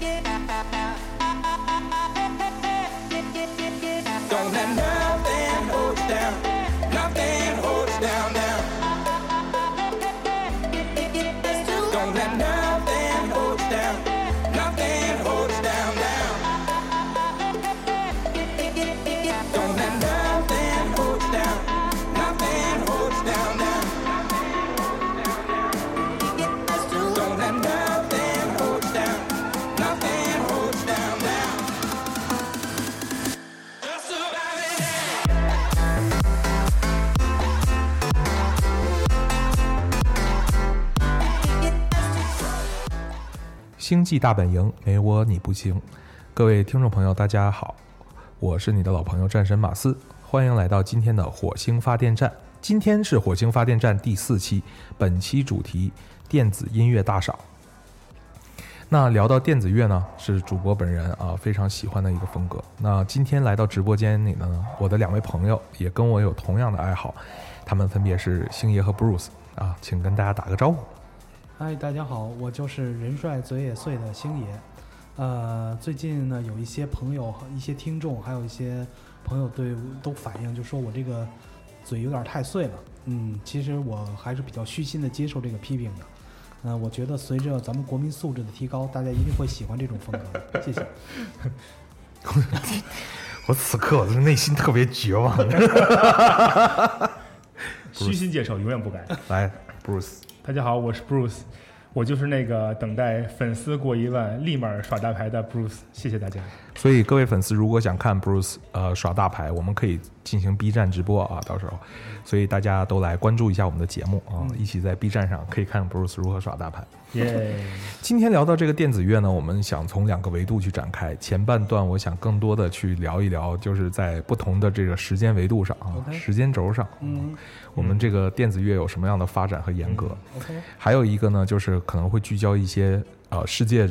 get 星际大本营，没我你不行。各位听众朋友，大家好，我是你的老朋友战神马斯，欢迎来到今天的火星发电站。今天是火星发电站第四期，本期主题电子音乐大赏。那聊到电子乐呢，是主播本人啊非常喜欢的一个风格。那今天来到直播间里呢，我的两位朋友也跟我有同样的爱好，他们分别是星爷和 Bruce 啊，请跟大家打个招呼。嗨，大家好，我就是人帅嘴也碎的星爷。呃，最近呢，有一些朋友、一些听众，还有一些朋友对都反映，就说我这个嘴有点太碎了。嗯，其实我还是比较虚心的接受这个批评的。嗯、我觉得随着咱们国民素质的提高，大家一定会喜欢这种风格的。谢谢。我此刻我的内心特别绝望。虚心接受，永远不改。来，Bruce，大家好，我是 Bruce，我就是那个等待粉丝过一万立马耍大牌的 Bruce。谢谢大家。所以各位粉丝如果想看 Bruce 呃耍大牌，我们可以进行 B 站直播啊，到时候，所以大家都来关注一下我们的节目啊，一起在 B 站上可以看 Bruce 如何耍大牌。耶、今天聊到这个电子乐呢，我们想从两个维度去展开。前半段我想更多的去聊一聊，就是在不同的这个时间维度上啊时间轴上，嗯。我们这个电子乐有什么样的发展和严格。还有一个呢，就是可能会聚焦一些呃世界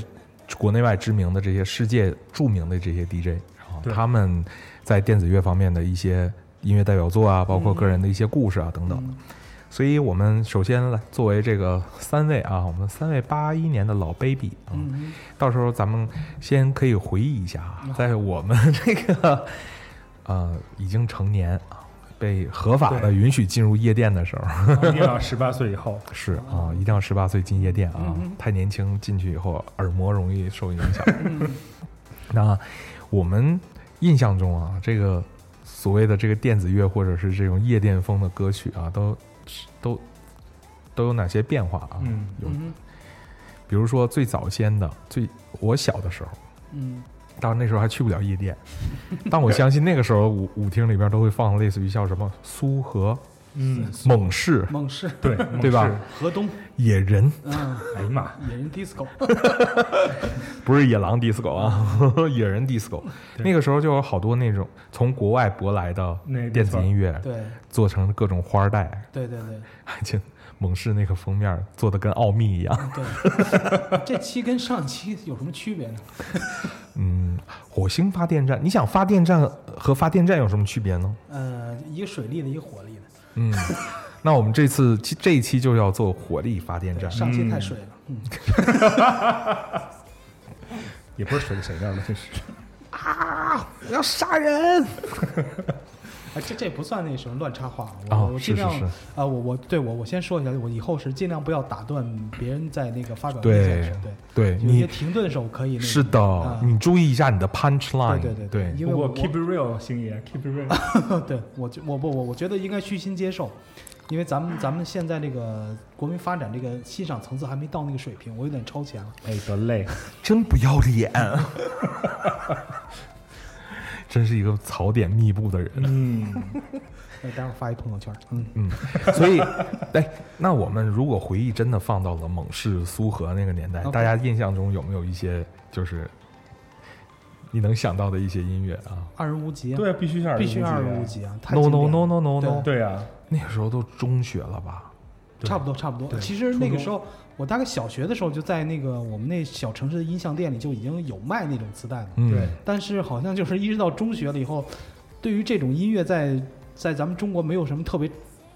国内外知名的这些世界著名的这些 DJ，然后他们在电子乐方面的一些音乐代表作啊，包括个人的一些故事啊等等。嗯。所以我们首先来作为这个三位啊，我们三位八一年的老 baby 啊，嗯。到时候咱们先可以回忆一下啊，在我们这个呃已经成年啊，被合法的允许进入夜店的时候。一定要十八岁以后。是啊，一定要十八岁进夜店啊，太年轻进去以后耳膜容易受影响。那我们印象中啊，这个所谓的这个电子乐或者是这种夜店风的歌曲啊，都都都有哪些变化啊？嗯有，嗯比如说最早先的，最我小的时候，嗯当然那时候还去不了夜店，但我相信那个时候舞舞厅里边都会放类似于像什么苏和、嗯，猛士、猛士、对，对吧？河东，野人，嗯，哎呀妈，野人 disco，不是野狼 disco 啊，野人 disco。那个时候就有好多那种从国外舶来的电子音乐，对做成各种花儿带，对对对。而且 猛士那个封面做的跟奥秘一样。对，这期跟上期有什么区别呢？嗯，火星发电站，你想发电站和发电站有什么区别呢？呃，一个水力的，一个火力的。嗯，那我们这次这一期就要做火力发电站。上期太水了，嗯，也不是水谁谁样的，真是啊。我要杀人！哎，这这不算那什么乱插话，我、哦我尽量啊、我我对我我先说一下，我以后是尽量不要打断别人在那个发表意对见时，对，对有一些你停顿的时候可以那个是的啊，你注意一下你的 punch line。对对对对因为我 keep it real，星爷 keep it real。对我就我不我我觉得应该虚心接受，因为咱们咱们现在这个国民发展这个欣赏层次还没到那个水平，我有点超前了。哎，得嘞，真不要脸，真是一个槽点密布的人。嗯，那，待会儿发一朋友圈，嗯，嗯，所以，哎，那我们如果回忆真的放到了猛士、苏荷那个年代大家印象中有没有一些就是你能想到的一些音乐啊？二人无极啊，对，必须是二人必须二人啊无极啊？No no no no no no，对啊，那个时候都中学了吧？差不多，差不多。其实那个时候，我大概小学的时候就在那个我们那小城市的音像店里就已经有卖那种磁带了。嗯，对，但是好像就是一直到中学了以后，对于这种音乐在在咱们中国没有什么特别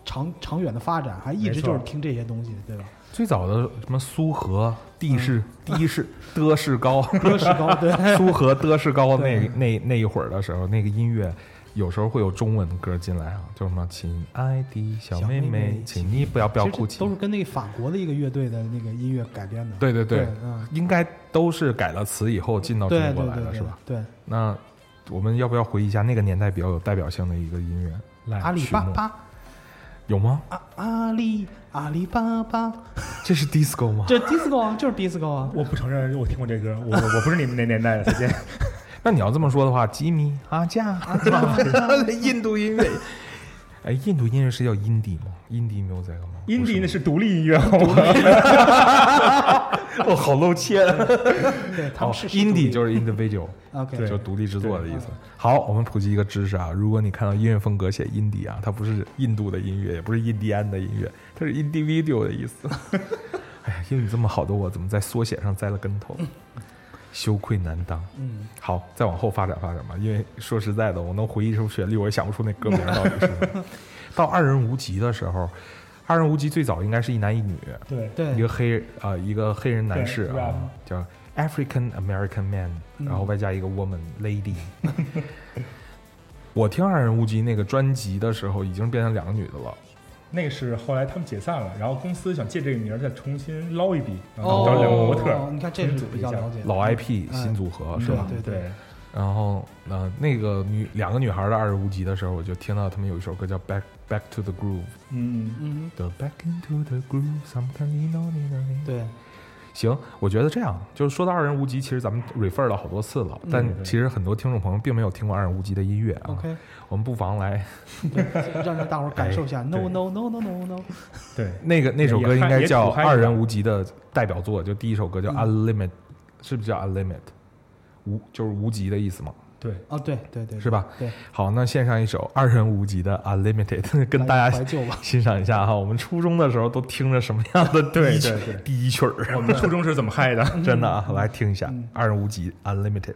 长长远的发展，还一直就是听这些东西，对吧？最早的什么苏和地势的士的士高，的士高，对，苏和的士高那那那一会儿的时候，那个音乐有时候会有中文歌进来啊，就什么“亲爱的小妹小妹妹请你不要不要哭泣都是跟那个法国的一个乐队的那个音乐改编的。对对对对，嗯，应该都是改了词以后进到中国来的是吧？？对，那我们要不要回忆一下那个年代比较有代表性的一个音乐？来阿里巴巴，有吗？阿阿里阿里巴巴，这是 disco 吗？这 disco 啊，就是 disco 啊。我不承认我听过这歌，我我我不是你们那年代的，再见。那你要这么说的话，吉米阿加阿加，印度音乐。哎，印度音乐是叫 indie 吗？indie music 吗 indie 那是独立音乐，好吗？哦，好露怯。对，他哦们是，indie 就是是 individual，OK，对就独立制作的意思。好，我们普及一个知识啊，如果你看到音乐风格写 indie 啊，它不是印度的音乐，也不是印第安的音乐，它是 individual 的意思。哎呀，英语这么好的我，怎么在缩写上栽了跟头？羞愧难当。嗯，好，再往后发展发展吧，因为说实在的，我能回忆出旋律，我也想不出那歌名到底是什么。到二人无极的时候，二人无极最早应该是一男一女，对，对，一个黑啊、一个黑人男士啊叫 African American Man，嗯然后外加一个 woman lady。我听二人无极那个专辑的时候，已经变成两个女的了。那个是后来他们解散了，然后公司想借这个名儿再重新捞一笔，然哦。后找两个模特哦你看这是比较了解。老 IP 嗯。新组合是吧？对对对，然后呃，那个女两个女孩的二人无极的时候，我就听到他们有一首歌叫《Back Back to the Groove》嗯，嗯，The Back into the Groove。Sometimes you know you know you 对，行，我觉得这样就是说到二人无极，其实咱们 refer 了好多次了，但其实很多听众朋友并没有听过二人无极的音乐啊。OK，我们不妨来，让让大伙儿感受一下。哎 No 对 No No No No No，对，那个那首歌应该叫二人无极的代表作，就第一首歌叫嗯 Unlimit，、是不是叫 Unlimit？无就是无极的意思嘛，对，哦，对对对，是吧？对，好，那献上一首二人无极的 Unlimited，跟大家。欣赏一下哈。我们初中的时候都听着什么样的第一曲对对对第一曲儿？我们初中是怎么嗨的？真的啊，来听一下嗯二人无极 Unlimited。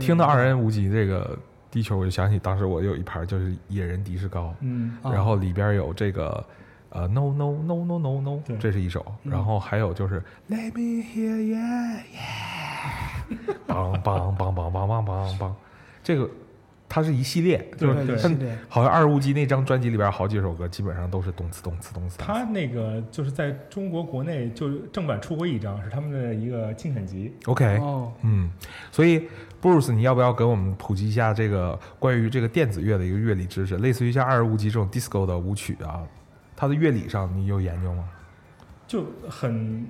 听到二人无极这个地球，我就想起当时我有一盘就是野人迪士高，嗯，啊。然后里边有这个呃 no no no no no no，这是一首，嗯。然后还有就是 Let me hear yeah yeah，梆梆梆梆梆梆梆梆，这个它是一系列，就是对对它好像二十五集那张专辑里边好几首歌基本上都是动词动词动词，他那个就是在中国国内就正版出过一张，是他们的一个精选集。OK，哦，嗯，所以 Bruce，你要不要给我们普及一下这个关于这个电子乐的一个乐理知识？类似于像二人无极这种 disco 的舞曲啊，它的乐理上你有研究吗？就很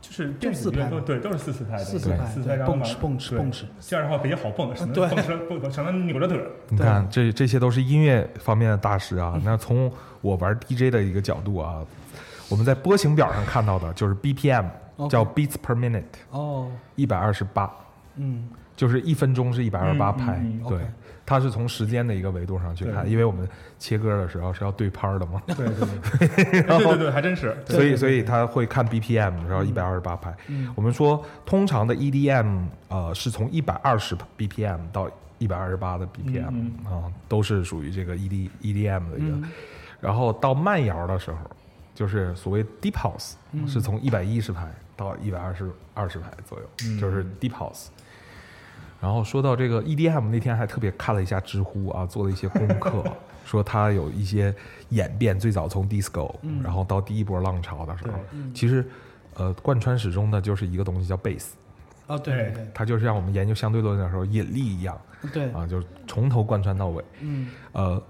就是电子四拍都对都是四四拍的，四四拍四对然后嘛蹦哧蹦哧蹦哧这样的话比较好蹦，省 对得蹦哧蹦省得扭着腿儿。你看，这这些都是音乐方面的大师啊。那从我玩 DJ 的一个角度啊，我们在波形表上看到的就是 BPM，叫 beats per minute，哦，一百二十八，嗯，就是一分钟是一百二十八拍。嗯对它是从时间的一个维度上去看，因为我们切歌的时候是要对拍儿的嘛。对对对，对 对对，还真是。所以所以他会看 BPM，然后一百二十八拍。嗯我们说通常的 EDM 呃是从一百二十 BPM 到一百二十八的 BPM 嗯啊、都是属于这个 ED EDM 的一个。嗯然后到慢摇的时候，就是所谓 Deep House，、嗯是从一百一十拍到一百二十二十拍左右，嗯就是 Deep House。然后说到这个 EDM，那天还特别看了一下知乎啊，做了一些功课，说它有一些演变，最早从 disco，、嗯然后到第一波浪潮的时候，嗯其实呃贯穿始终的就是一个东西叫 bass，哦，对对它就是像我们研究相对论的时候引力一样对对，啊，就是从头贯穿到尾。嗯呃，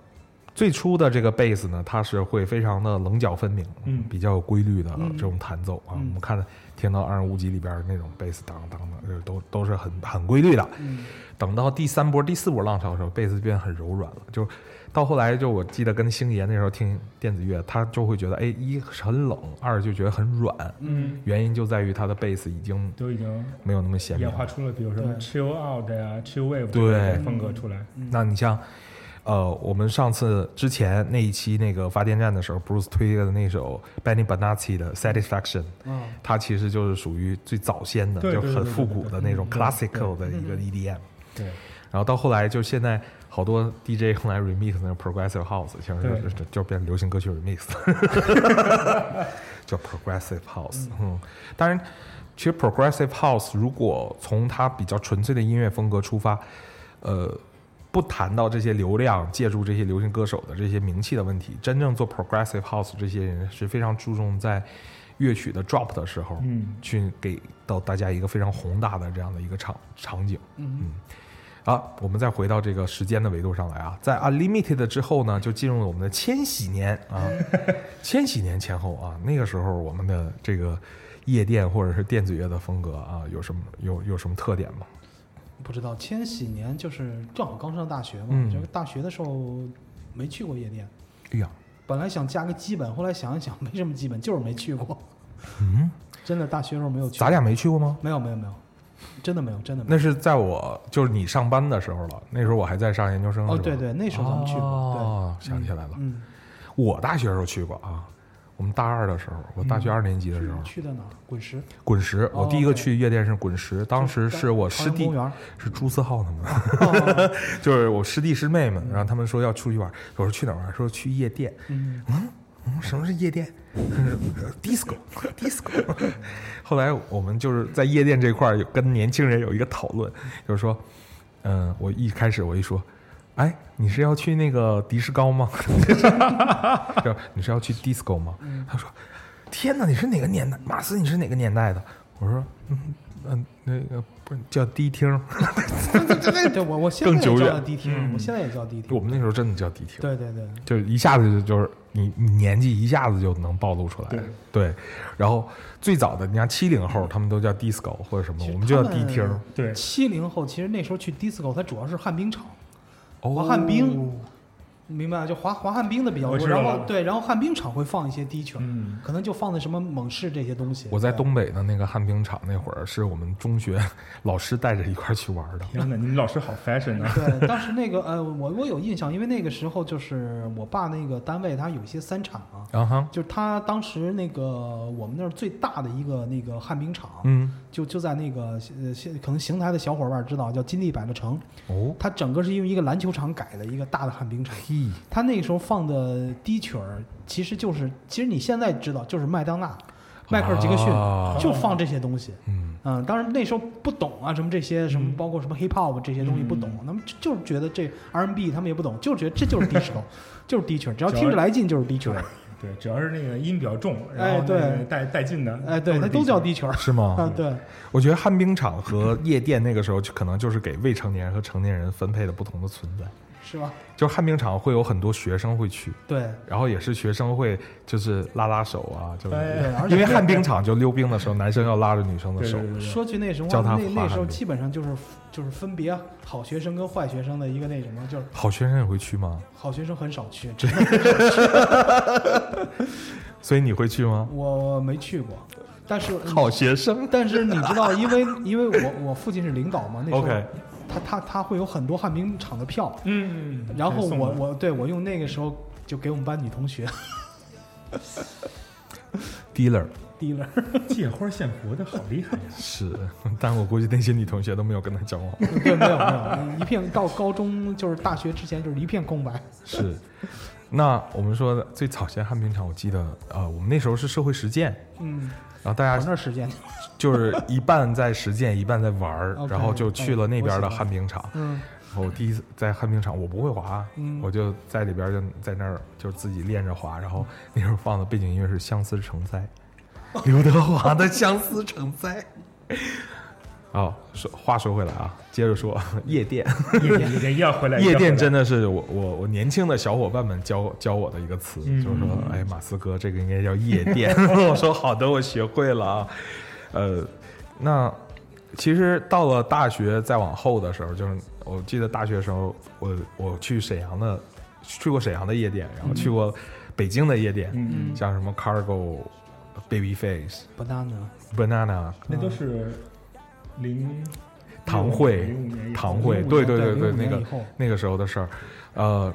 最初的这个贝斯呢，它是会非常的棱角分明，嗯比较有规律的嗯这种弹奏啊。嗯我们看听到二人无极里边那种贝斯当当的，就都都是很很规律的。嗯等到第三波、第四波浪潮的时候，贝斯变得很柔软了。就到后来，就我记得跟星爷那时候听电子乐，他就会觉得，哎，一很冷，二就觉得很软。嗯，原因就在于他的贝斯已经都已经没有那么鲜明演。化出了，比如什么对 chill out 呀、chill wave 对风格出来。那你像，呃，我们上次之前那一期那个发电站的时候，Bruce 推的那首 Benny Benassi 的 Satisfaction，嗯它其实就是属于最早先的，就很复古的那种 classical 的一个 EDM。对，然后到后来，就现在好多 DJ 用来 remix 那个 progressive house，其实就就变流行歌曲 remix，叫 progressive house。嗯，当然，其实 progressive house 如果从它比较纯粹的音乐风格出发，呃，不谈到这些流量，借助这些流行歌手的这些名气的问题，真正做 progressive house 这些人是非常注重在乐曲的 drop 的时候，嗯去给到大家一个非常宏大的这样的一个场场景。嗯好，我们再回到这个时间的维度上来啊，在 Unlimited 之后呢，就进入了我们的千禧年啊，千禧年前后啊，那个时候我们的这个夜店或者是电子乐的风格啊，有什么有有什么特点吗？不知道千禧年就是正好刚上大学嘛，嗯这个大学的时候没去过夜店，哎呀，本来想加个基本，后来想一想没什么基本，就是没去过。嗯，真的大学时候没有去，咱俩没去过吗？没有没有没有，真的没有真的没有。那是在我就是你上班的时候了，那时候我还在上研究生。哦是吧对对那时候咱们去过哦，对想起来了，嗯，我大学时候去过啊。我们大二的时候，我大学二年级的时候，去去的哪儿？滚石，滚石，我哦第一个去夜店是滚石，当时是我师弟。是朱思浩他们，哦 就是我师弟师妹们，然后他们说要出去玩，我说去哪儿玩？说去夜店。嗯，嗯，什么是夜店？disco，disco。后来我们就是在夜店这块儿有跟年轻人有一个讨论，就是说，嗯、我一开始我一说，哎，你是要去那个迪士高吗？就你是要去 disco 吗？他说天哪，你是哪个年代？马斯，你是哪个年代的？我说，嗯嗯，那个不是叫迪厅，对我我现在也更久远叫迪厅，我现在也叫迪厅。我们那时候真的叫迪厅，对对对，就是一下子就就是你你年纪一下子就能暴露出来，对对。然后最早的，你看七零后，他们都叫 disco 或者什么我们就叫迪厅。对，七零后其实那时候去 disco，它主要是旱冰场，滑旱冰，明白吗？就滑滑旱冰的比较多。然后对，然后旱冰场会放一些低曲，嗯，可能就放的什么猛士这些东西。我在东北的那个旱冰场那会儿，是我们中学老师带着一块儿去玩的。天哪，你们老师好 fashion 啊！对，当时那个呃，我我有印象，因为那个时候就是我爸那个单位，他有一些三产嘛，啊哈，就是他当时那个我们那儿最大的一个那个旱冰场，嗯，就就在那个呃，现可能邢台的小伙伴知道，叫金地百乐城，哦，它整个是因为一个篮球场改的一个大的旱冰场。嘿，他那个时候放的低曲儿，其实就是，其实你现在知道，就是麦当娜、迈克尔·杰克逊，啊就放这些东西。嗯，嗯，当然那时候不懂啊，什么这些什么，嗯包括什么 hip hop 这些东西不懂，嗯那么就就是觉得这 R&B 他们也不懂，就觉得这就是 disco，就是低曲儿，只要听着来劲就是低曲对儿。对，只要是那个音比较重，然后哎对那个带带劲的，哎，对，是那都叫地低曲儿。是吗？啊，对，我觉得旱冰场和夜店那个时候就可能就是给未成年人和成年人分配的不同的存在。是吧？就旱冰场会有很多学生会去，对，然后也是学生会就是拉拉手啊，就是、因为旱冰场就溜冰的时候，男生要拉着女生的手。说句那什么叫他话，那那时候基本上就是就是分别好学生跟坏学生的一个那什么，就是好学生也会去吗？好学生很少去，真的 所以你会去吗？我没去过，但是好学生。但是你知道，因为因为我我父亲是领导嘛，那时候他他他会有很多旱冰场的票，嗯，然后我我对我用那个时候就给我们班女同学 dealer dealer，借花献佛的好厉害呀！是，但我估计那些女同学都没有跟他交往。对，没有没有，一片到高中就是大学之前就是一片空白，是，那我们说的最早先旱冰场，我记得呃，我们那时候是社会实践，嗯，然后大我家那时间，就是一半在实践，一半在玩儿，然后就去了那边的旱冰场。嗯然后我第一次在旱冰场，我不会滑，嗯我就在里边就在那儿就自己练着滑，然后那时候放的背景音乐是《相思成灾》，刘德华的《相思成灾》。哦，说话说回来啊，接着说夜店，夜店夜店要回来，夜店真的的是我我我年轻的小伙伴们教教我的一个词，嗯就是说，哎，马斯哥，这个应该叫夜店。我说好的，我学会了啊。呃，那其实到了大学再往后的时候，就是我记得大学时候，我我去沈阳的，去过沈阳的夜店，然后去过北京的夜店，嗯，像什么 Cargo、Babyface、banana，Banana、那都是零堂会零五年以后堂会，对对对对那个那个时候的事儿，呃，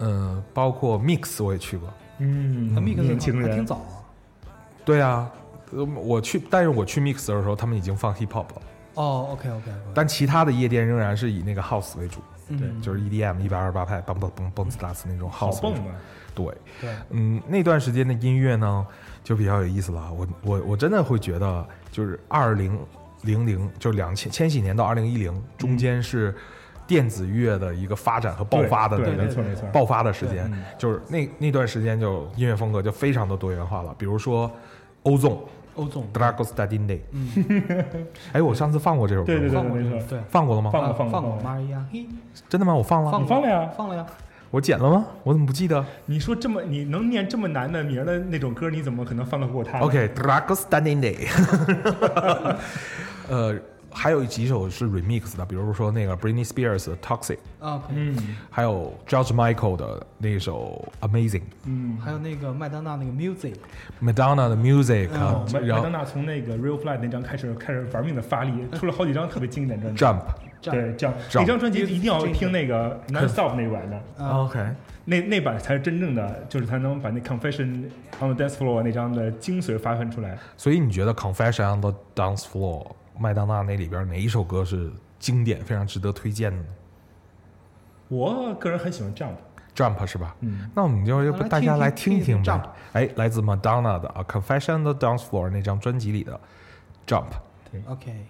嗯、包括 Mix 我也去过，嗯，那 mix 年轻人还挺早啊，对啊，呃我去，但是我去 Mix 的时候，他们已经放 Hip Hop 了，哦，OK OK，但其他的夜店仍然是以那个 House 为主，对，就是 EDM 一百二十八拍，蹦蹦蹦蹦次打次那种 House！对，对，嗯，那段时间的音乐呢，就比较有意思了。我我我真的会觉得，就是二零零零，就两千千禧年到二零一零中间是电子乐的一个发展和爆发的对那个对没错没错，爆发的时间。就是那那段时间就音乐风格就非常的多元化了。比如说欧纵欧总。Dragos d a d i n d a 嗯，哎，我上次放过这首歌对对吗，放过这没错。个对，放过了吗？放过啊放过。过。玛利亚，嘿，真的吗？我放了，放你放了呀？放了呀，我剪了吗？我怎么不记得？你说这么你能念这么难的名儿的那种歌，你怎么可能放得过他呢？OK，Dragos d a d i n d a 呃，还有几首是 remix 的，比如说那个 Britney Spears 的 Toxic，嗯还有 George Michael 的那首 Amazing。嗯，还有那个麦当娜那个 music，Madonna 的 Music，、嗯啊麦麦当娜从那个 Real Flight 那张开始开始玩命的发力，出了好几张特别经典专辑。Jump。对，这样 Jump 那张专辑一定要听那个 Non Stop 那版的，啊，OK，那那版才是真正的，就是才能把那 Confession on the Dance Floor 那张的精髓发挥出来。所以你觉得 Confession on the Dance Floor 麦当娜那里边哪一首歌是经典，非常值得推荐的呢我个人很喜欢 Jump，？Jump 是吧？嗯，那我们就要不大家来听听听听呗。哎，来自 Madonna 的《A Confession on the Dance Floor》那张专辑里的 Jump。对 OK，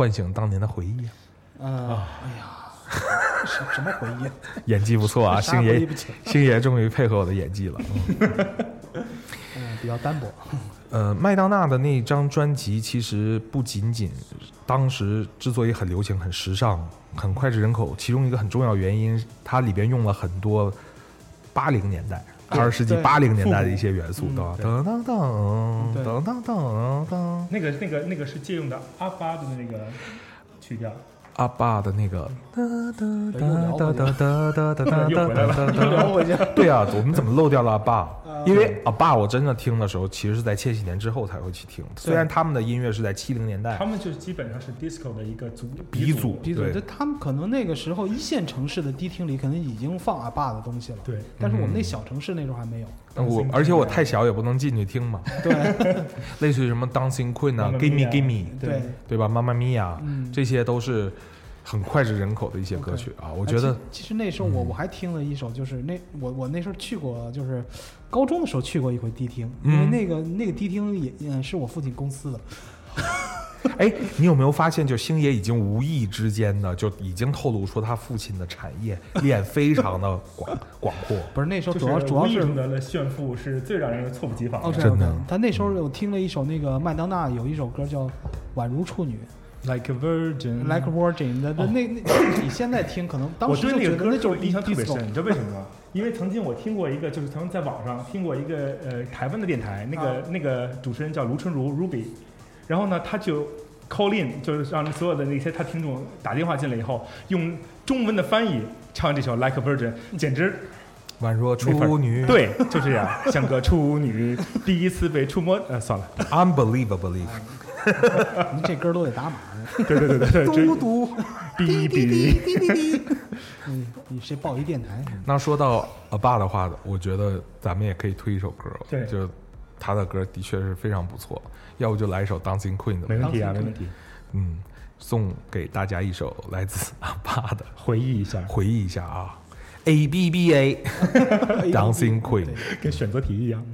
唤醒当年的回忆啊？呃，哎呀，什什么回忆啊？演技不错啊，星爷 星爷终于配合我的演技了。嗯 嗯，比较单薄。呃，麦当娜的那张专辑其实不仅仅当时之所以很流行、很时尚、很脍炙人口，其中一个很重要原因，它里边用了很多八零年代、对二十世纪八零年代的一些元素，噔噔噔噔噔噔噔，那个那个那个是借用的阿巴的那个曲调，阿爸的那个哒哒又聊哒哒哒哒哒哒又回来了哒哒又聊回去。对啊，我们怎么漏掉了阿爸？呃因为阿爸我真的听的时候，其实是在千禧年之后才会去听。虽然他们的音乐是在七零年代他们就基本上是 disco 的一个祖鼻祖，闭嘴！对这他们可能那个时候一线城市的迪厅里可能已经放阿爸的东西了，对，但是我们那嗯小城市那时候还没有。我而且我太小也不能进去听嘛，对类似于什么 Dancing Queen 啊 Mamma，Gimme Mia Gimme，对，对吧？妈妈咪呀，嗯，这些都是很脍炙人口的一些歌曲啊。我觉得哎其其实那时候我嗯我还听了一首，就是那我我那时候去过，就是高中的时候去过一回迪厅，嗯因为那个那个迪厅也嗯是我父亲公司的，哎，你有没有发现，就星爷已经无意之间的就已经透露出他父亲的产业 链非常的广广阔。不是那时候就是主要主要是炫富是最让人猝不及防哦，的。真的他那时候我听了一首那个麦当娜有一首歌叫《宛如处女 Like a Virgin，Like a Virgin》的，那那那你现在听可能当时就对那个歌觉得那就是印象特别深，你知道为什么吗？因为曾经我听过一个，就是曾经在网上听过一个呃台湾的电台，那个、啊那个主持人叫卢春如 Ruby，然后呢他就 call in，就是让所有的那些他听众打电话进来以后，用中文的翻译唱这首 Like a Virgin，简直宛若处女，对，就这样，像个处女第一次被触摸，呃，算了，，unbelievable，你这歌都得打码。对对对对对，嘟嘟，哔哔，嗯，你谁报一电台？那说到阿爸的话，我觉得咱们也可以推一首歌，对。就他的歌的确是非常不错，要不就来一首 Dancing Queen 没问题啊，没问题，嗯，送给大家一首来自阿爸的，回忆一下，回忆一下啊，A B B A Dancing Queen。跟选择题一样。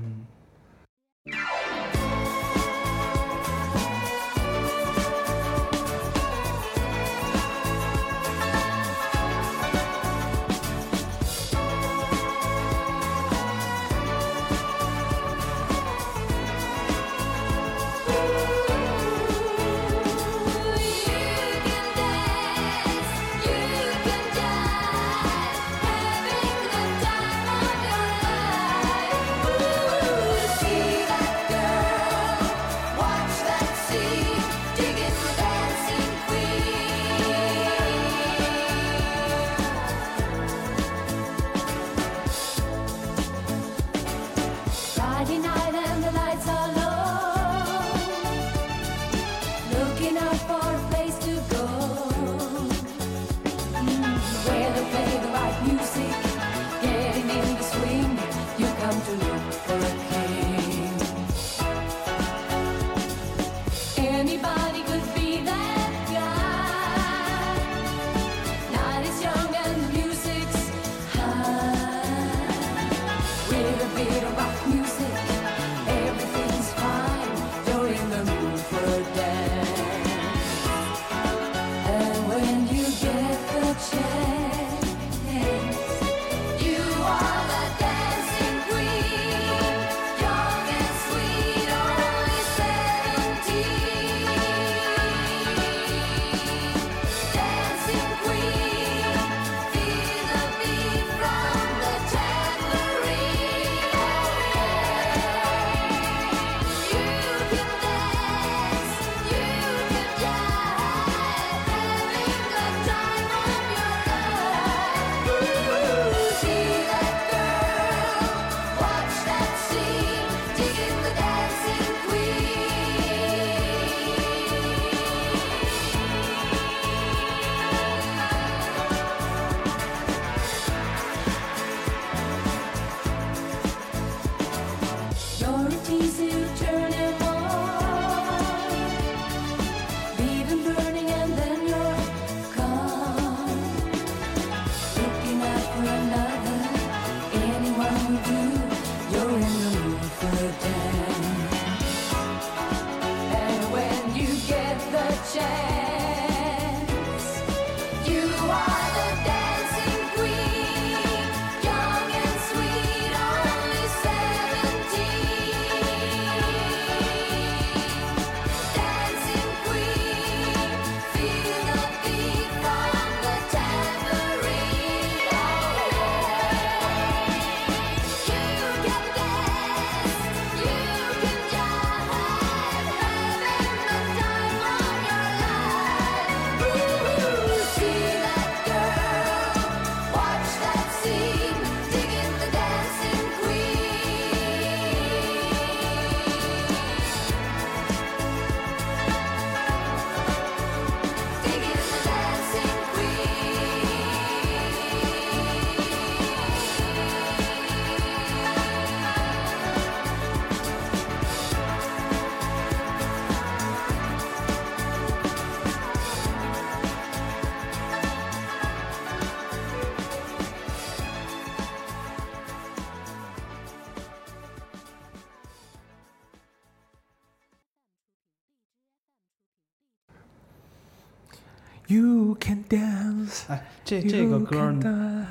这这个歌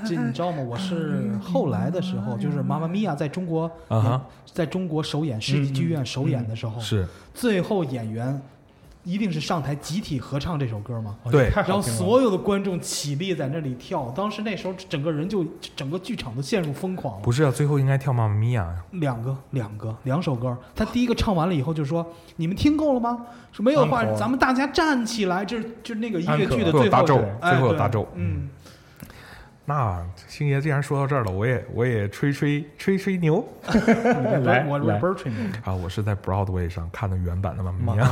这你知道吗？我是后来的时候，就是《妈妈咪呀》在中国啊在中国首演世纪剧院首演的时候，是最后演员一定是上台集体合唱这首歌吗？哦对然后。所有的观众起立在那里跳，当时那时候整个人就整个剧场都陷入疯狂了。不是啊？最后应该跳《妈妈咪呀两个两个两首歌，他第一个唱完了以后就说：“你们听够了吗？说没有的话，咱们大家站起来。”这是就是那个音乐剧的最后大咒哎最后有对大咒嗯，那星爷既然说到这儿了，我也我也吹吹吹吹牛 来我来 Robertry 啊！我是在 Broadway 上看的原版的《妈妈咪呀》，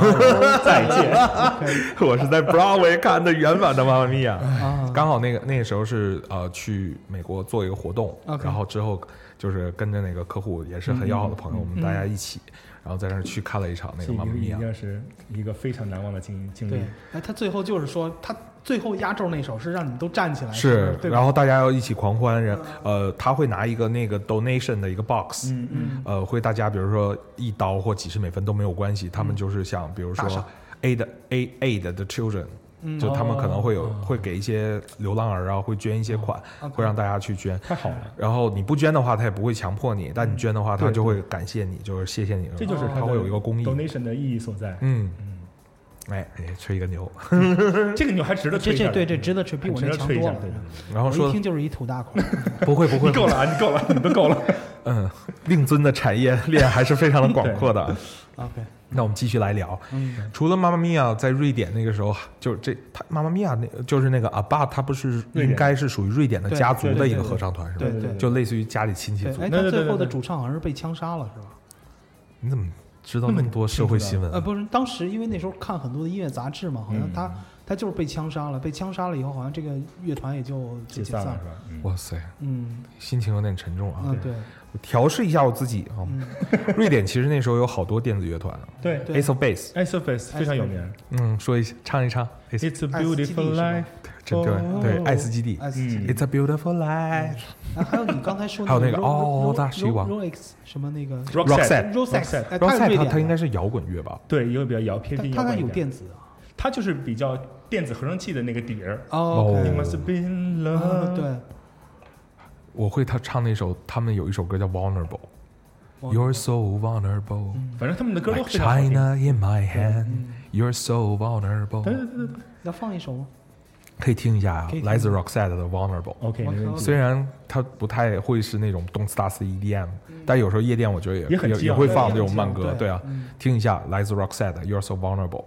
再见。我是在 Broadway 看的原版的《妈妈咪呀》。啊，刚好那个那个时候是呃去美国做一个活动然后之后就是跟着那个客户也是很要好的朋友，我们大嗯家一起，然后在那儿去看了一场那个《妈妈咪呀一》。定是一个非常难忘的经经历对。，哎，他最后就是说，他最后压轴那首是让你们都站起来，是，对然后大家要一起狂欢，然呃，他会拿一个那个 donation 的一个 box，嗯嗯，呃，会大家比如说一刀或几十美分都没有关系，他们就是想比如说 aid aid aid the children，嗯就他们可能会有哦会给一些流浪儿啊，会捐一些款会让大家去捐。太好了，然后你不捐的话，他也不会强迫你；但你捐的话，他就会感谢你，就是谢谢你。这就是他会有一个公益。donation 的意义所在。嗯，哎哎，吹一个牛。这个牛还值得吹一下这这对这值得吹，比我值那强多了然后说一听就是一土大款。不会 不会你，够了啊！你够了，你都够了。嗯，令尊的产业链还是非常的广阔的。OK，那我们继续来聊，嗯，除了妈妈咪呀，在瑞典那个时候，就是这他妈妈咪呀，那就是那个阿爸，他不是应该是属于瑞典的家族的一个合唱团是吧？对对对就类似于家里亲戚，组。哎，他最后的主唱好像是被枪杀了，是吧？你怎么知道那么多社会新闻呃，啊？不是，当时因为那时候看很多的音乐杂志嘛，好像嗯他他就是被枪杀了，被枪杀了以后，好像这个乐团也就就解散了散了是。吧？嗯哇塞，嗯心情有点沉重啊！嗯，对，我调试一下我自己啊。嗯 瑞典其实那时候有好多电子乐团对对，Ace of Base，Ace of Base 非常有名。嗯，说一下，唱一唱，Ace，It's a beautiful life。这对对，哦爱斯基地爱斯基嗯地。，It's a beautiful life。啊，还有你刚才说还有那个 Ro- 哦 Ro- 大希望 Ro- Rolex 什么那个 Roxette Rosex，Roxette 哎，r o 他 s 是瑞 e 典它应该，是摇滚乐吧？对，一个比较摇偏他他还有低摇滚一点。电子啊。它就是比较电子合成器的那个底儿。哦 OK You must be in 啊 love。对，我会他唱那首，他们有一首歌叫 Vulnerable。You're so vulnerable, 反正他们的歌都 like 非常好听。China in my hand. 嗯 You're so vulnerable. 对对对对对。要放一首吗？可以听一下来自 Roxette 的 Vulnerable。OK，没问题。虽然它不太会是那种动次打次的 EDM，但有时候夜店我觉得也也很也会放这种慢歌，对对啊，嗯听一下来自 Roxette 的 You're so vulnerable。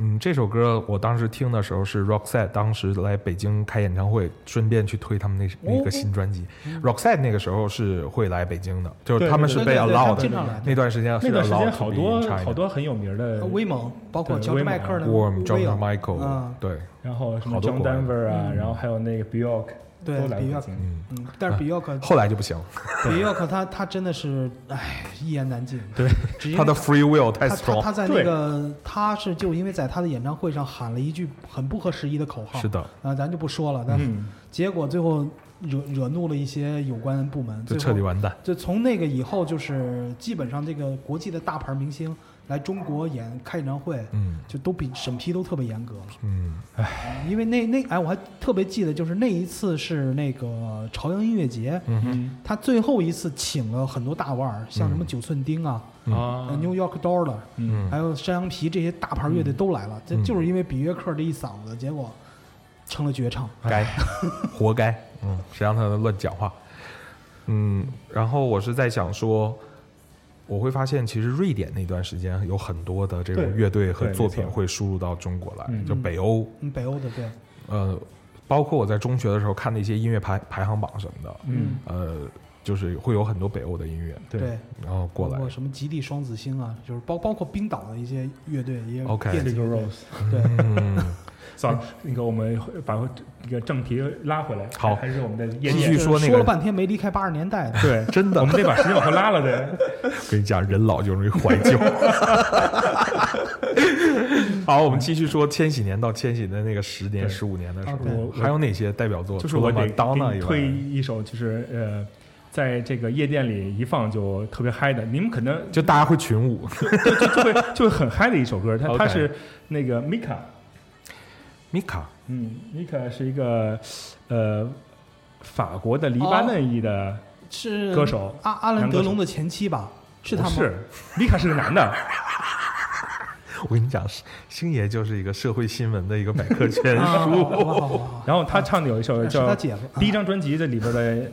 嗯，这首歌我当时听的时候是 Roxette 当时来北京开演唱会，顺便去推他们那那个新专辑。Roxette 那个时候是会来北京的，就是他们是被 allowed。那段时间是那段时间好多好多很有名的呃威猛，包括 John Michael，Warm John Michael，啊对，然后什么 John Denver 啊，嗯然后还有那个 Bjork 对都来北 Bjork 京。嗯，嗯，但是比约克，后来就不行，比约克他他真的是，哎，一言难尽。对，他的 free will 太他他 strong，他在那个他是就因为在他的演唱会上喊了一句很不合时宜的口号，是的，啊，咱就不说了，但是，结果最后惹惹怒了一些有关部门，就最后彻底完蛋。就从那个以后，就是基本上这个国际的大牌明星来中国演开演唱会，嗯。就都比审批都特别严格。嗯哎因为那那哎，我还特别记得，就是那一次是那个朝阳音乐节，嗯嗯他最后一次请了很多大腕儿，像什么嗯。九寸钉啊、嗯。啊。呃 New York Dollar，嗯。还有山羊皮这些大牌乐队都来了，这嗯就是因为比约克这一嗓子，结果成了绝唱。该，活该。嗯，谁让他乱讲话？嗯，然后我是在想说，我会发现其实瑞典那段时间有很多的这种乐队和作品会输入到中国来，嗯就北欧，嗯，北欧的对，呃，包括我在中学的时候看那些音乐排排行榜什么的，嗯，呃，就是会有很多北欧的音乐，对。对，然后过来。什么极地双子星啊，就是包包括冰岛的一些乐队，也有 OK 这个电子乐队。Rose。对，嗯，算了，那个我们把这个正题拉回来，好。还是我们的夜继店就是续说那个说了半天没离开八十年代的，对，真的。我们得把时间往后拉了的。跟你讲，人老就容易怀旧。好，我们继续说千禧年到千禧的那个十年、十五年的时候。还有哪些代表作？就是我得给你推，一首，就是呃，在这个夜店里一放就特别嗨的，你们可能就大家会群舞。就就会就会很嗨的一首歌，它它是那个 Mika，Mika，嗯，Mika 是一个呃法国的黎巴嫩裔的是歌手，阿阿兰德龙的前妻吧？是他吗？是，Mika 是个男的，我跟你讲，星爷就是一个社会新闻的一个百科全书。然后他唱的有一首叫第一张专辑这里边的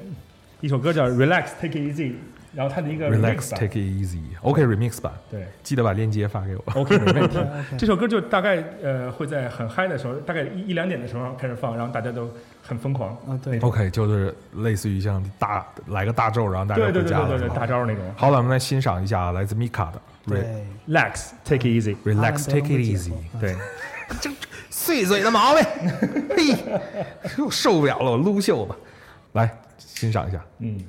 一首歌叫 Relax Take It Easy，然后他的一个 Relax, remix take it easy. OK, remix 版，对记得把链接发给我。，OK 没问题 这首歌就大概呃会在很嗨的时候，大概一一两点的时候开始放，然后大家都很疯狂。啊，对，OK，就是类似于像大来个大咒，然后大家对对回家了。对对对对，大招那种。好了，我们来欣赏一下来自 Mika 的 Relax Take It Easy，Relax, take it easy 对，碎嘴的毛病，嘿，我受不了了，我撸袖子。来欣赏一下。嗯。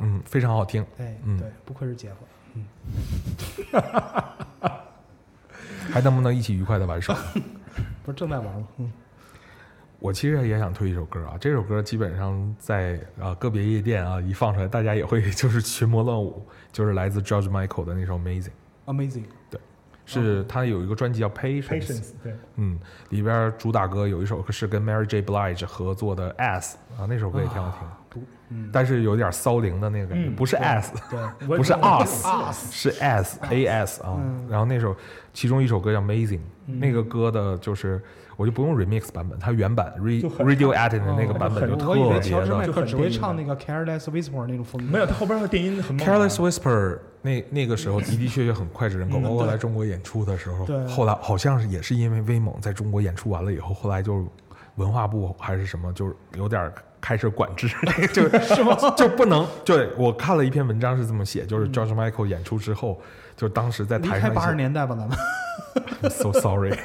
嗯，非常好听。哎，嗯对，不愧是姐夫。嗯 还能不能一起愉快的玩耍？不是正在玩吗？嗯，我其实也想推一首歌啊，这首歌基本上在啊个别夜店啊一放出来，大家也会就是群魔乱舞，就是来自 George Michael 的那首 Amazing，Amazing，对是他有一个专辑叫 Patience，, 对，嗯，里边主打歌有一首是跟 Mary J. Blige 合作的 Ass 啊，那首歌也挺好听，不，嗯，但是有点骚灵的那个感觉，嗯不是 Ass，对，不是 us，是 s a s 啊。嗯然后那首其中一首歌叫 Amazing，、那个歌的就是我就不用 remix 版本，它原版 re 就很 radio edit 的那个哦版本就特我以为别乔治麦的。克只会唱那个 Careless Whisper 那种风格。没有，他后边的电音很。Careless Whisper 那那个时候的 的确确很脍炙人口，嗯包括来中国演出的时候，后来好像是也是因为威猛在中国演出完了以后，后来就文化部还是什么，就是有点开始管制，就是就不能。对我看了一篇文章是这么写，就是 George Michael 演出之后，就当时在台上一些年代吧，咱们。，so sorry，啊，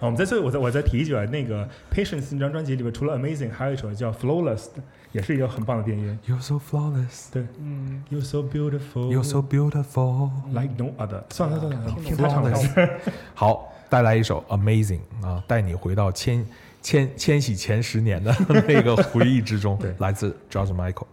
我们在这，我再我再提一句啊，那个 Patience 那张专辑里边，除了 Amazing，还有一首叫 Flawless，也是一个很棒的电音。You're so flawless, 对嗯，，You're so beautiful, you're so beautiful。like no other。算了算了，听听他唱的。好，带来一首 Amazing 啊，带你回到千千千禧前十年的 那个回忆之中。对来自 George Michael。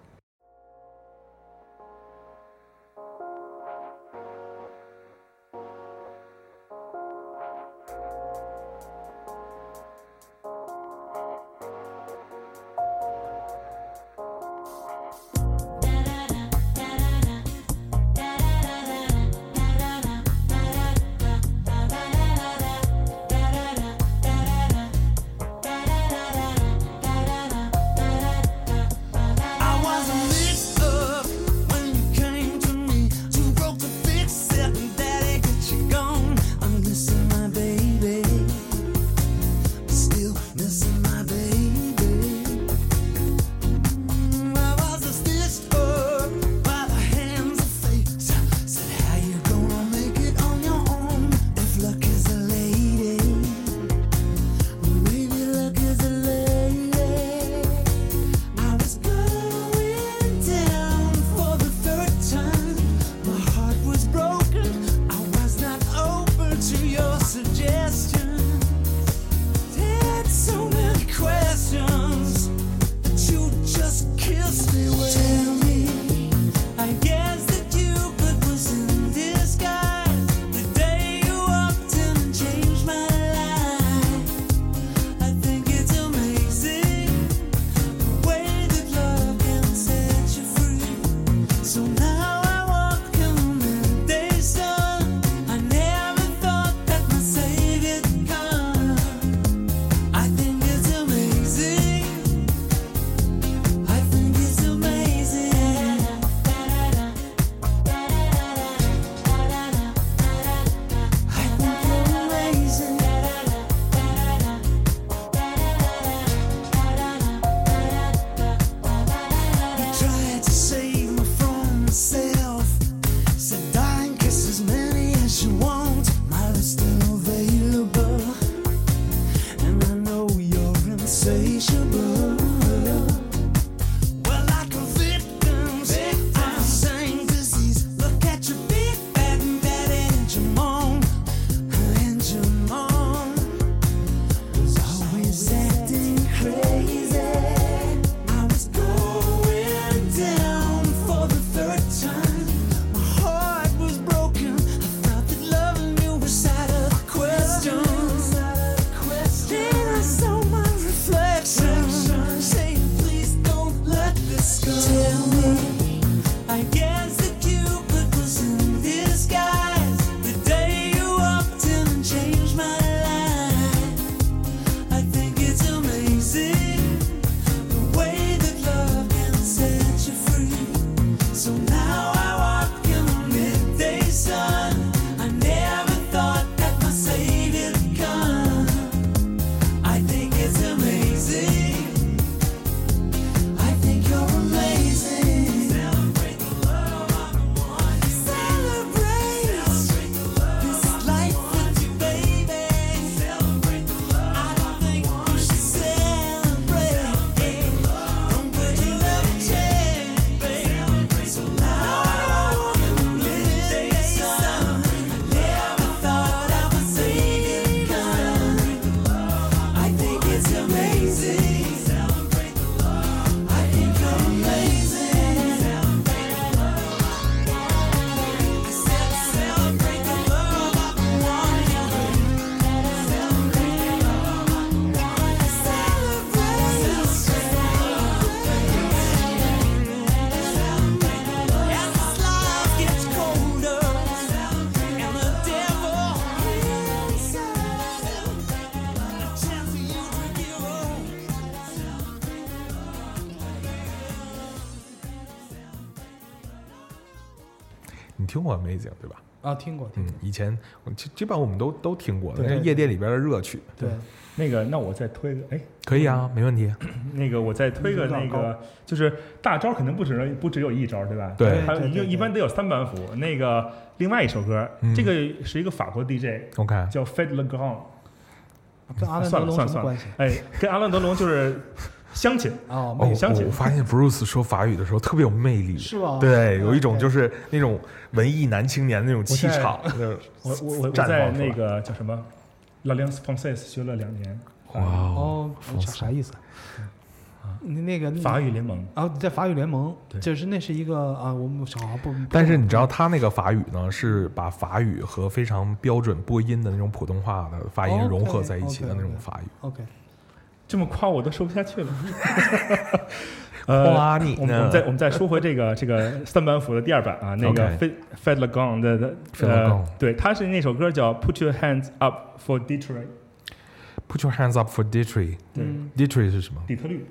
过 Amazing 对吧？啊，听过听嗯过，，以前我基基本上我们都都听过的，对那是夜店里边的热曲。对，那个，那我再推个，哎，可以啊，没问题。那个我再推个那个，就是大招肯定不只不只有一招，对吧？对还有一一般得有三板斧。那个另外一首歌，嗯这个是一个法国 DJ OK，叫 Fed Le Grand，跟阿兰德算了龙算了算了什么关系？哎，跟阿兰德龙就是乡亲。哦，哦，没相信我发现 Bruce 说法语的时候特别有魅力，是吧？对，有一种就是那种文艺男青年的那种气场。就是我我我绽在那个叫什么 L'Alliance Française 学了两年哇哦，啥啥意思？你那个法语联盟。啊，在法语联盟，就是那是一个啊，我们小孩不，不但是你知道他那个法语呢，是把法语和非常标准播音的那种普通话的发音融合在一起的那种法语。OK，这么夸我都说不下去了。夸 呃，你我们我们再我们再说回这个 这个三板斧的第二版啊，那个 Fed Fed Le Gong 的的呃对，他是那首歌叫 Put Your Hands Up for Detroit，Put your hands up for Detroit。对。嗯，Detroit 是什么？底特律。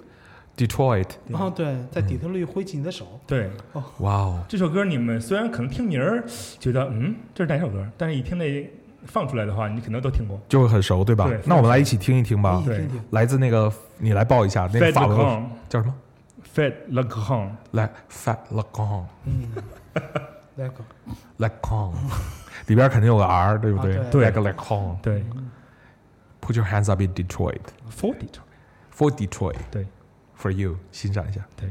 ？Detroit。哦对，在底特律挥起你的手，对。哇哦，这首歌，你们虽然可能听名儿觉得嗯这是哪首歌，但是一听那放出来的话，你可能都听过。就会很熟，对吧对？那我们来一起听一听吧。对听听，来自那个，你来报一下那个法文叫什么？？Fat Le Gong，来，Fat Le Gong。嗯，那个 Le Gong，里边肯定有个 R，对不对啊？对 Like Le Gong。对 Put your hands up in Detroit，For Detroit，for Detroit 对 for you，欣赏一下。对。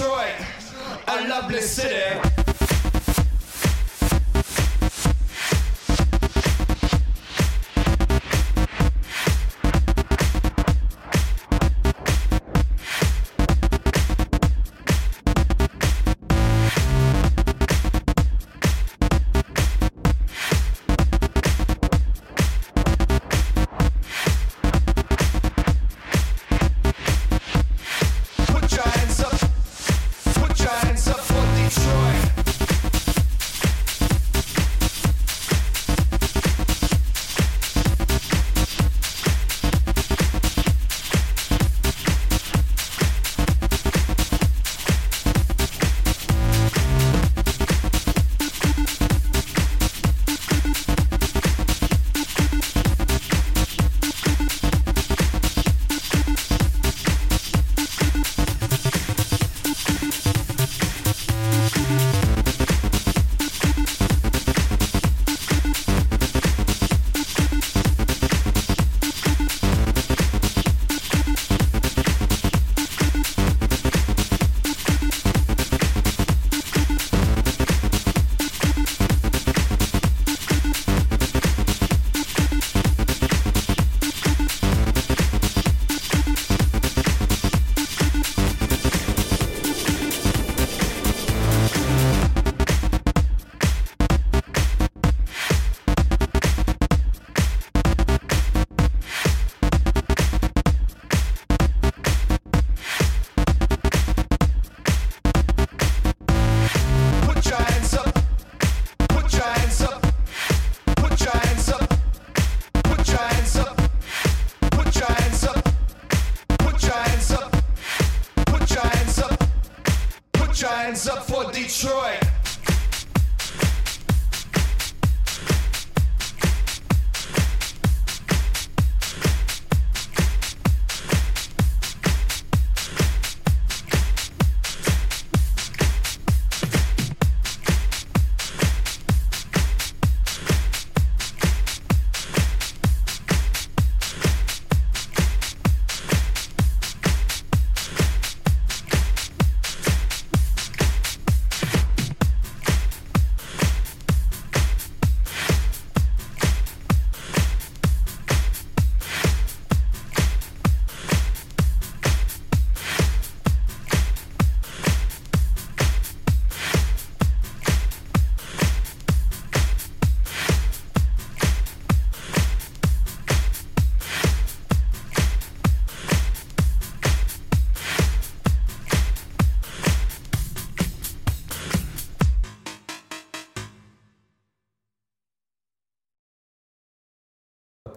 Detroit, a lovely city.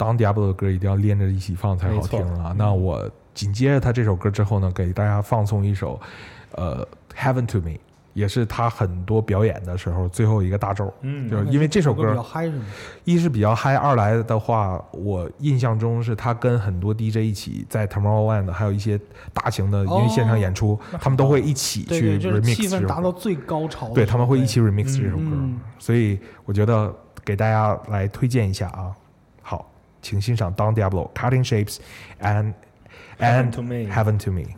Don Diablo 的歌一定要连着一起放才好听啊。那我紧接着他这首歌之后呢，给大家放送一首，呃，《Heaven to Me》，也是他很多表演的时候最后一个大咒。嗯就是因为这首歌比较，嗨是吗？一是比较嗨，二来的话，我印象中是他跟很多 DJ 一起在 Tomorrowland 还有一些大型的音乐现场演出，他们都会一起去对对，就是 remix。达到最高潮。对，他们会一起 remix 这首歌，嗯所以我觉得给大家来推荐一下啊。好，请欣赏 Don Diablo Cutting Shapes and Heaven and to Me Heaven to Me。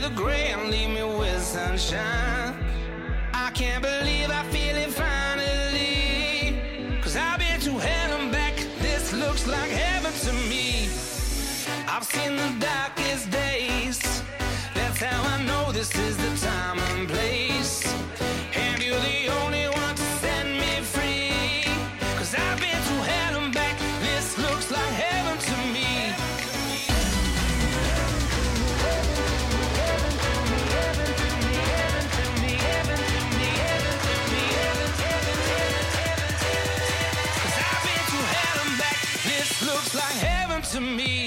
the gray and leave me with sunshine. I can't believe I feel it finally. Cause I've been to hell and back. This looks like heaven to me. I've seen the darkest days. That's how I know this is the time and place. to me.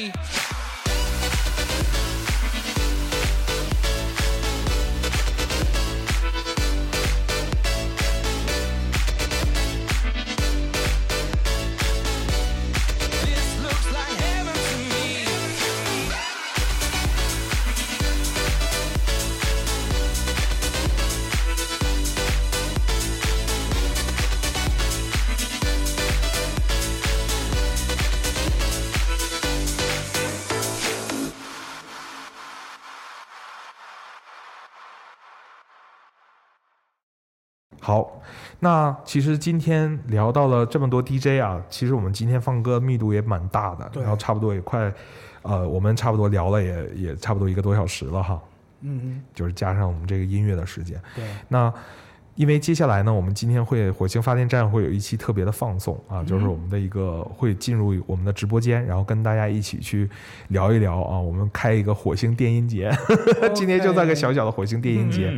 那其实今天聊到了这么多 dj 啊其实我们今天放歌密度也蛮大的然后差不多也快呃我们差不多聊了也也差不多一个多小时了哈。嗯嗯就是加上我们这个音乐的时间。对。那因为接下来呢我们今天会火星发电站会有一期特别的放送啊就是我们的一个会进入我们的直播间然后跟大家一起去聊一聊啊我们开一个火星电音节 今天就在个小小的火星电音节。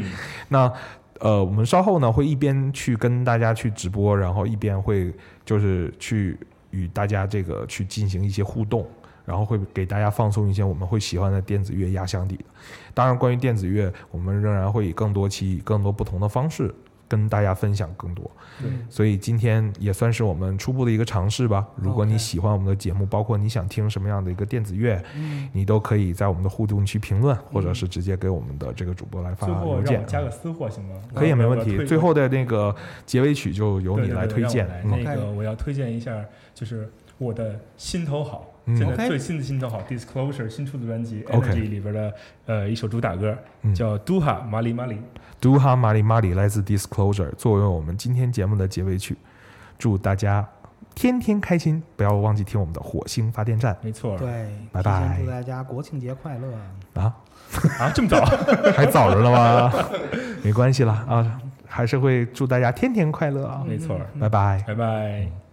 那呃，我们稍后呢会一边去跟大家去直播，然后一边会就是去与大家这个去进行一些互动，然后会给大家放松一些我们会喜欢的电子乐压箱底。当然，关于电子乐，我们仍然会以更多期、以更多不同的方式跟大家分享更多。对所以今天也算是我们初步的一个尝试吧。如果你喜欢我们的节目，包括你想听什么样的一个电子乐，嗯你都可以在我们的互动区评论，或者是直接给我们的这个主播来发邮件。加个私货行吗？可以，没问题。最后的那个结尾曲就由你来推荐。那个我要推荐一下，就是我的心头好，嗯现在最新的心头好，Disclosure 新出的专辑 OK Energy 里边的呃一首主打歌嗯叫 Duha 马里马里。杜哈马里马里来自 Disclosure，作为我们今天节目的结尾曲，祝大家天天开心，不要忘记听我们的火星发电站没错，对，拜拜祝大家国庆节快乐。啊，啊，这么早？还早着呢吗？没关系了啊，还是会祝大家天天快乐啊，没错，拜拜。拜拜。